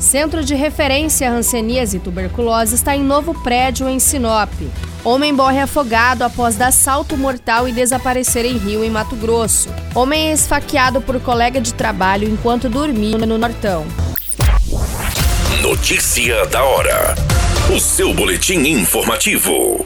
Centro de Referência Hanseníase e Tuberculose está em novo prédio em Sinop. Homem morre afogado após dar salto mortal e desaparecer em Rio, em Mato Grosso. Homem é esfaqueado por colega de trabalho enquanto dormia no Nortão. Notícia da hora. O seu boletim informativo.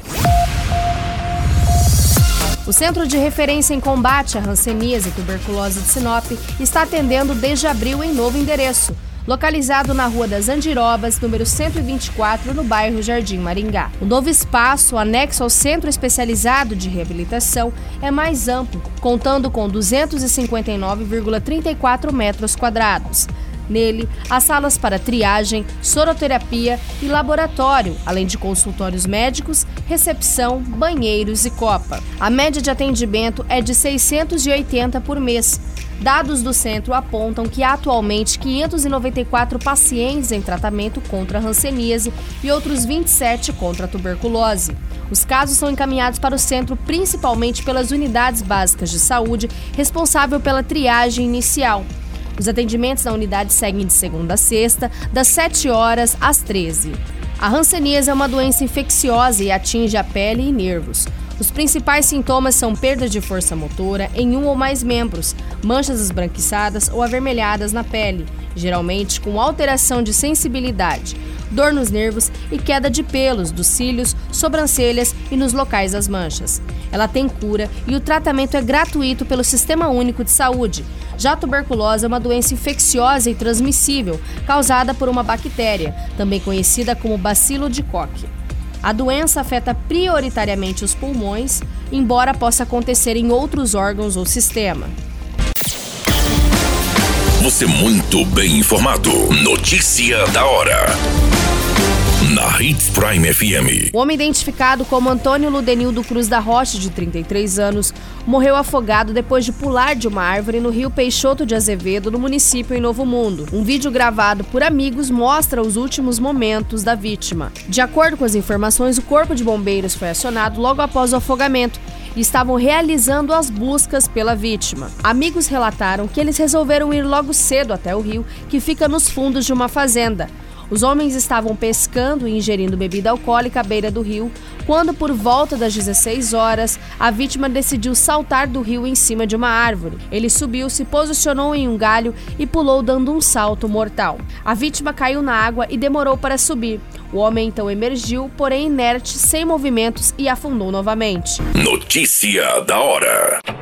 O Centro de Referência em Combate à Hanseníase e Tuberculose de Sinop está atendendo desde abril em novo endereço localizado na Rua das Andirobas, número 124, no bairro Jardim Maringá. O novo espaço, anexo ao Centro Especializado de Reabilitação, é mais amplo, contando com 259,34 metros quadrados. Nele, há salas para triagem, soroterapia e laboratório, além de consultórios médicos, recepção, banheiros e copa. A média de atendimento é de 680 por mês, Dados do centro apontam que atualmente 594 pacientes em tratamento contra hanseníase e outros 27 contra a tuberculose. Os casos são encaminhados para o centro principalmente pelas unidades básicas de saúde, responsável pela triagem inicial. Os atendimentos na unidade seguem de segunda a sexta, das 7 horas às 13. A hanseníase é uma doença infecciosa e atinge a pele e nervos. Os principais sintomas são perda de força motora em um ou mais membros, manchas esbranquiçadas ou avermelhadas na pele, geralmente com alteração de sensibilidade, dor nos nervos e queda de pelos dos cílios, sobrancelhas e nos locais das manchas. Ela tem cura e o tratamento é gratuito pelo Sistema Único de Saúde. Já a tuberculose é uma doença infecciosa e transmissível, causada por uma bactéria, também conhecida como bacilo de Koch. A doença afeta prioritariamente os pulmões, embora possa acontecer em outros órgãos ou sistema. Você muito bem informado. Notícia da hora na Hits Prime FM. O homem identificado como Antônio Ludenildo Cruz da Rocha, de 33 anos, morreu afogado depois de pular de uma árvore no rio Peixoto de Azevedo, no município em Novo Mundo. Um vídeo gravado por amigos mostra os últimos momentos da vítima. De acordo com as informações, o corpo de bombeiros foi acionado logo após o afogamento e estavam realizando as buscas pela vítima. Amigos relataram que eles resolveram ir logo cedo até o rio, que fica nos fundos de uma fazenda. Os homens estavam pescando e ingerindo bebida alcoólica à beira do rio, quando, por volta das 16 horas, a vítima decidiu saltar do rio em cima de uma árvore. Ele subiu, se posicionou em um galho e pulou dando um salto mortal. A vítima caiu na água e demorou para subir. O homem então emergiu, porém inerte, sem movimentos e afundou novamente. Notícia da hora.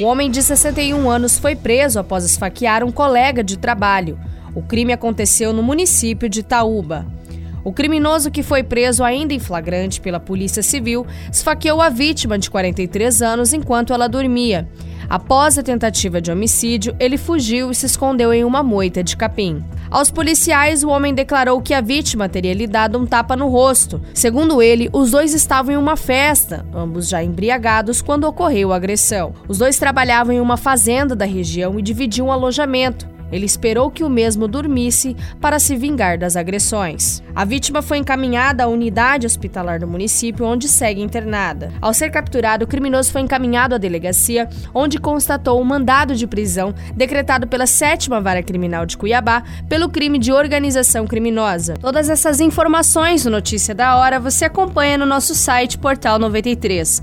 Um homem de 61 anos foi preso após esfaquear um colega de trabalho. O crime aconteceu no município de Itaúba. O criminoso que foi preso ainda em flagrante pela Polícia Civil esfaqueou a vítima de 43 anos enquanto ela dormia. Após a tentativa de homicídio, ele fugiu e se escondeu em uma moita de capim. Aos policiais, o homem declarou que a vítima teria lhe dado um tapa no rosto. Segundo ele, os dois estavam em uma festa, ambos já embriagados quando ocorreu a agressão. Os dois trabalhavam em uma fazenda da região e dividiam um alojamento. Ele esperou que o mesmo dormisse para se vingar das agressões. A vítima foi encaminhada à unidade hospitalar do município, onde segue internada. Ao ser capturado, o criminoso foi encaminhado à delegacia, onde constatou um mandado de prisão decretado pela sétima vara criminal de Cuiabá pelo crime de organização criminosa. Todas essas informações no Notícia da Hora você acompanha no nosso site Portal 93.